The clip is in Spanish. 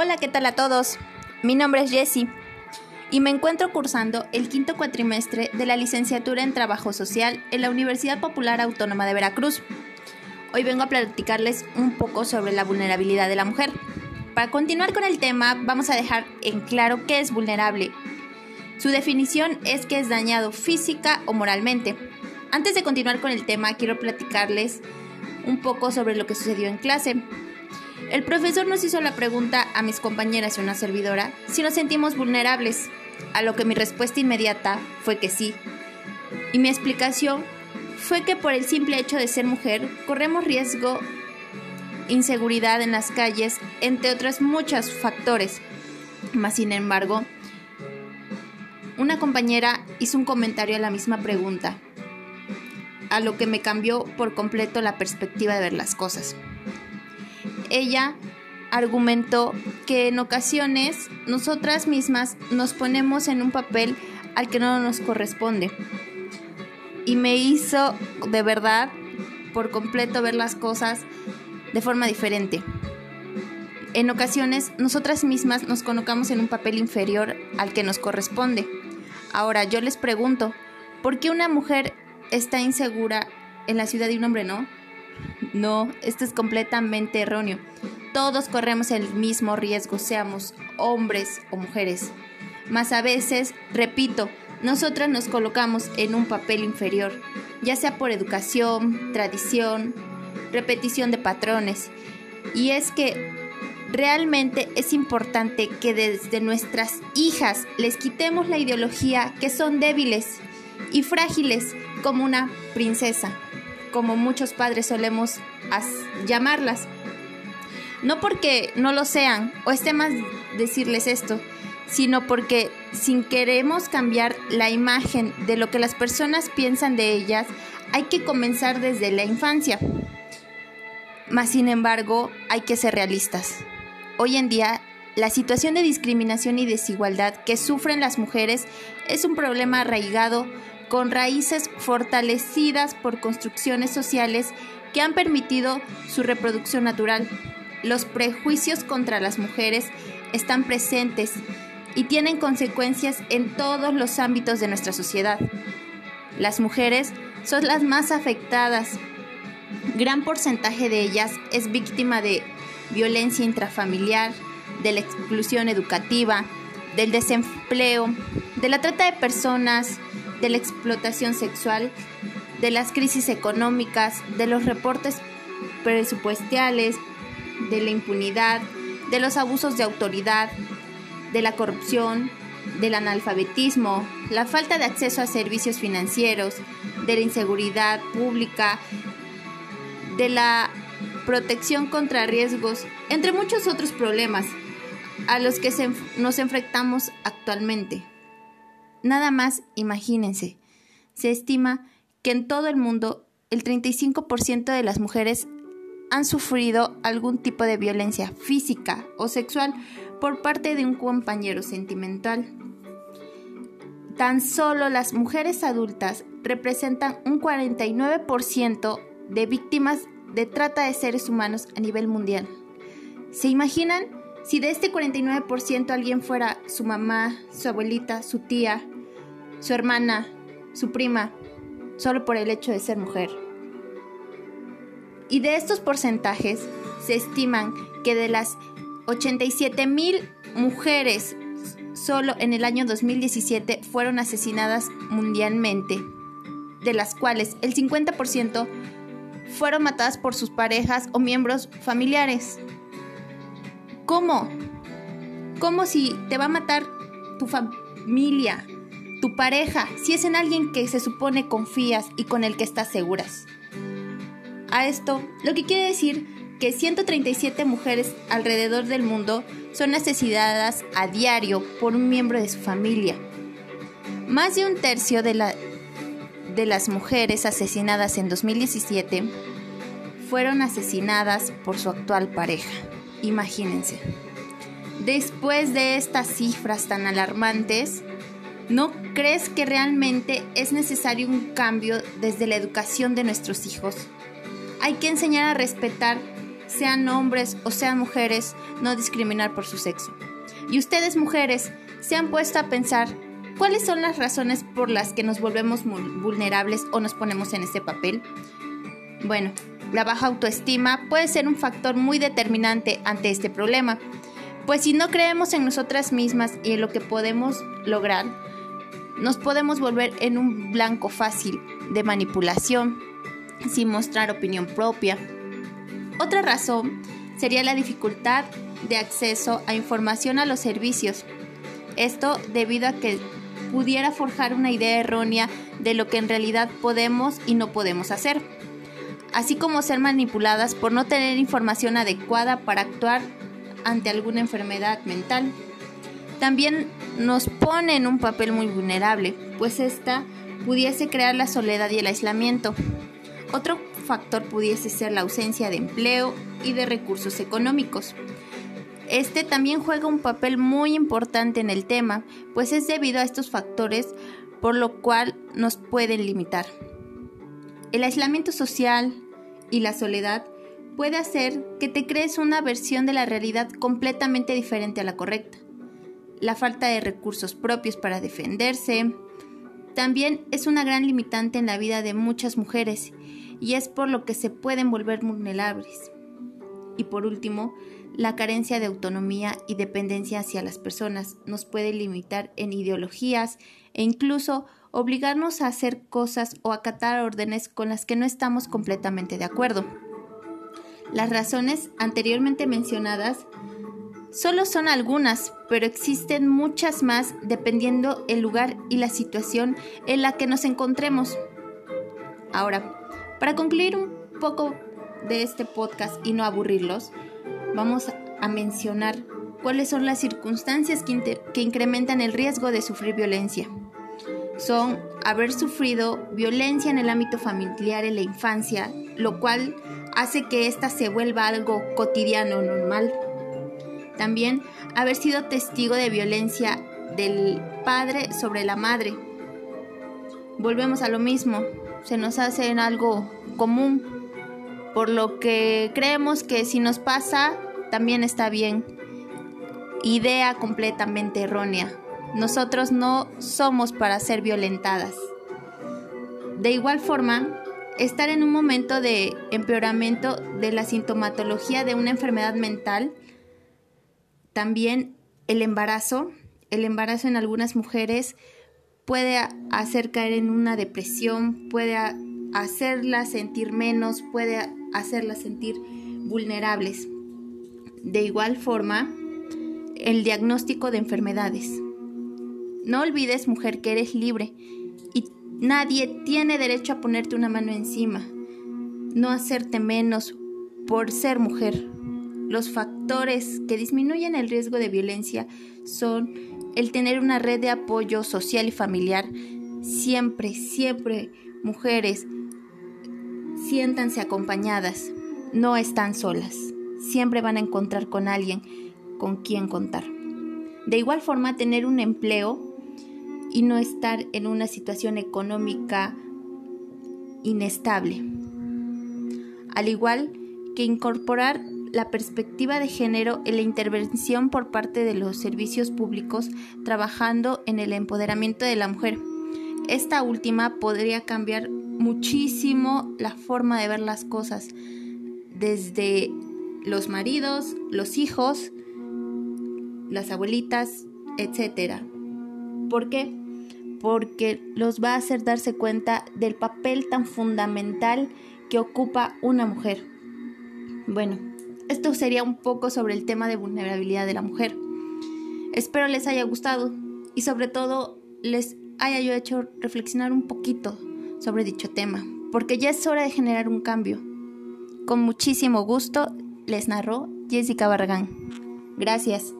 Hola, ¿qué tal a todos? Mi nombre es Jessie y me encuentro cursando el quinto cuatrimestre de la licenciatura en Trabajo Social en la Universidad Popular Autónoma de Veracruz. Hoy vengo a platicarles un poco sobre la vulnerabilidad de la mujer. Para continuar con el tema, vamos a dejar en claro qué es vulnerable. Su definición es que es dañado física o moralmente. Antes de continuar con el tema, quiero platicarles un poco sobre lo que sucedió en clase. El profesor nos hizo la pregunta a mis compañeras y una servidora si nos sentimos vulnerables, a lo que mi respuesta inmediata fue que sí. Y mi explicación fue que por el simple hecho de ser mujer corremos riesgo, inseguridad en las calles, entre otros muchos factores. Mas sin embargo, una compañera hizo un comentario a la misma pregunta, a lo que me cambió por completo la perspectiva de ver las cosas ella argumentó que en ocasiones nosotras mismas nos ponemos en un papel al que no nos corresponde. Y me hizo de verdad por completo ver las cosas de forma diferente. En ocasiones nosotras mismas nos colocamos en un papel inferior al que nos corresponde. Ahora yo les pregunto, ¿por qué una mujer está insegura en la ciudad y un hombre no? No, esto es completamente erróneo. Todos corremos el mismo riesgo, seamos hombres o mujeres. Mas a veces, repito, nosotras nos colocamos en un papel inferior, ya sea por educación, tradición, repetición de patrones. Y es que realmente es importante que desde nuestras hijas les quitemos la ideología que son débiles y frágiles como una princesa como muchos padres solemos llamarlas. No porque no lo sean, o esté más decirles esto, sino porque sin queremos cambiar la imagen de lo que las personas piensan de ellas, hay que comenzar desde la infancia. Mas sin embargo, hay que ser realistas. Hoy en día, la situación de discriminación y desigualdad que sufren las mujeres es un problema arraigado con raíces fortalecidas por construcciones sociales que han permitido su reproducción natural. Los prejuicios contra las mujeres están presentes y tienen consecuencias en todos los ámbitos de nuestra sociedad. Las mujeres son las más afectadas. Gran porcentaje de ellas es víctima de violencia intrafamiliar, de la exclusión educativa, del desempleo, de la trata de personas, de la explotación sexual, de las crisis económicas, de los reportes presupuestales, de la impunidad, de los abusos de autoridad, de la corrupción, del analfabetismo, la falta de acceso a servicios financieros, de la inseguridad pública, de la protección contra riesgos, entre muchos otros problemas a los que nos enfrentamos actualmente. Nada más imagínense, se estima que en todo el mundo el 35% de las mujeres han sufrido algún tipo de violencia física o sexual por parte de un compañero sentimental. Tan solo las mujeres adultas representan un 49% de víctimas de trata de seres humanos a nivel mundial. ¿Se imaginan si de este 49% alguien fuera su mamá, su abuelita, su tía, su hermana, su prima, solo por el hecho de ser mujer. Y de estos porcentajes se estiman que de las 87 mil mujeres solo en el año 2017 fueron asesinadas mundialmente, de las cuales el 50% fueron matadas por sus parejas o miembros familiares. ¿Cómo? ¿Cómo si te va a matar tu familia, tu pareja, si es en alguien que se supone confías y con el que estás seguras? A esto, lo que quiere decir que 137 mujeres alrededor del mundo son asesinadas a diario por un miembro de su familia. Más de un tercio de, la, de las mujeres asesinadas en 2017 fueron asesinadas por su actual pareja. Imagínense. Después de estas cifras tan alarmantes, ¿no crees que realmente es necesario un cambio desde la educación de nuestros hijos? Hay que enseñar a respetar sean hombres o sean mujeres, no discriminar por su sexo. Y ustedes mujeres, ¿se han puesto a pensar cuáles son las razones por las que nos volvemos vulnerables o nos ponemos en este papel? Bueno, la baja autoestima puede ser un factor muy determinante ante este problema, pues si no creemos en nosotras mismas y en lo que podemos lograr, nos podemos volver en un blanco fácil de manipulación, sin mostrar opinión propia. Otra razón sería la dificultad de acceso a información a los servicios. Esto debido a que pudiera forjar una idea errónea de lo que en realidad podemos y no podemos hacer así como ser manipuladas por no tener información adecuada para actuar ante alguna enfermedad mental. También nos pone en un papel muy vulnerable, pues esta pudiese crear la soledad y el aislamiento. Otro factor pudiese ser la ausencia de empleo y de recursos económicos. Este también juega un papel muy importante en el tema, pues es debido a estos factores por lo cual nos pueden limitar. El aislamiento social y la soledad puede hacer que te crees una versión de la realidad completamente diferente a la correcta. La falta de recursos propios para defenderse también es una gran limitante en la vida de muchas mujeres y es por lo que se pueden volver vulnerables. Y por último, la carencia de autonomía y dependencia hacia las personas nos puede limitar en ideologías e incluso obligarnos a hacer cosas o acatar órdenes con las que no estamos completamente de acuerdo. Las razones anteriormente mencionadas solo son algunas, pero existen muchas más dependiendo el lugar y la situación en la que nos encontremos. Ahora, para concluir un poco de este podcast y no aburrirlos, vamos a mencionar cuáles son las circunstancias que, que incrementan el riesgo de sufrir violencia son haber sufrido violencia en el ámbito familiar en la infancia, lo cual hace que ésta se vuelva algo cotidiano, normal. También haber sido testigo de violencia del padre sobre la madre. Volvemos a lo mismo, se nos hace en algo común, por lo que creemos que si nos pasa, también está bien. Idea completamente errónea. Nosotros no somos para ser violentadas. De igual forma, estar en un momento de empeoramiento de la sintomatología de una enfermedad mental, también el embarazo, el embarazo en algunas mujeres puede hacer caer en una depresión, puede hacerlas sentir menos, puede hacerlas sentir vulnerables. De igual forma, el diagnóstico de enfermedades. No olvides, mujer, que eres libre y nadie tiene derecho a ponerte una mano encima, no hacerte menos por ser mujer. Los factores que disminuyen el riesgo de violencia son el tener una red de apoyo social y familiar. Siempre, siempre, mujeres, siéntanse acompañadas, no están solas. Siempre van a encontrar con alguien con quien contar. De igual forma, tener un empleo y no estar en una situación económica inestable. Al igual que incorporar la perspectiva de género en la intervención por parte de los servicios públicos trabajando en el empoderamiento de la mujer. Esta última podría cambiar muchísimo la forma de ver las cosas, desde los maridos, los hijos, las abuelitas, etc. ¿Por qué? Porque los va a hacer darse cuenta del papel tan fundamental que ocupa una mujer. Bueno, esto sería un poco sobre el tema de vulnerabilidad de la mujer. Espero les haya gustado y sobre todo les haya yo hecho reflexionar un poquito sobre dicho tema, porque ya es hora de generar un cambio. Con muchísimo gusto les narró Jessica Barragán. Gracias.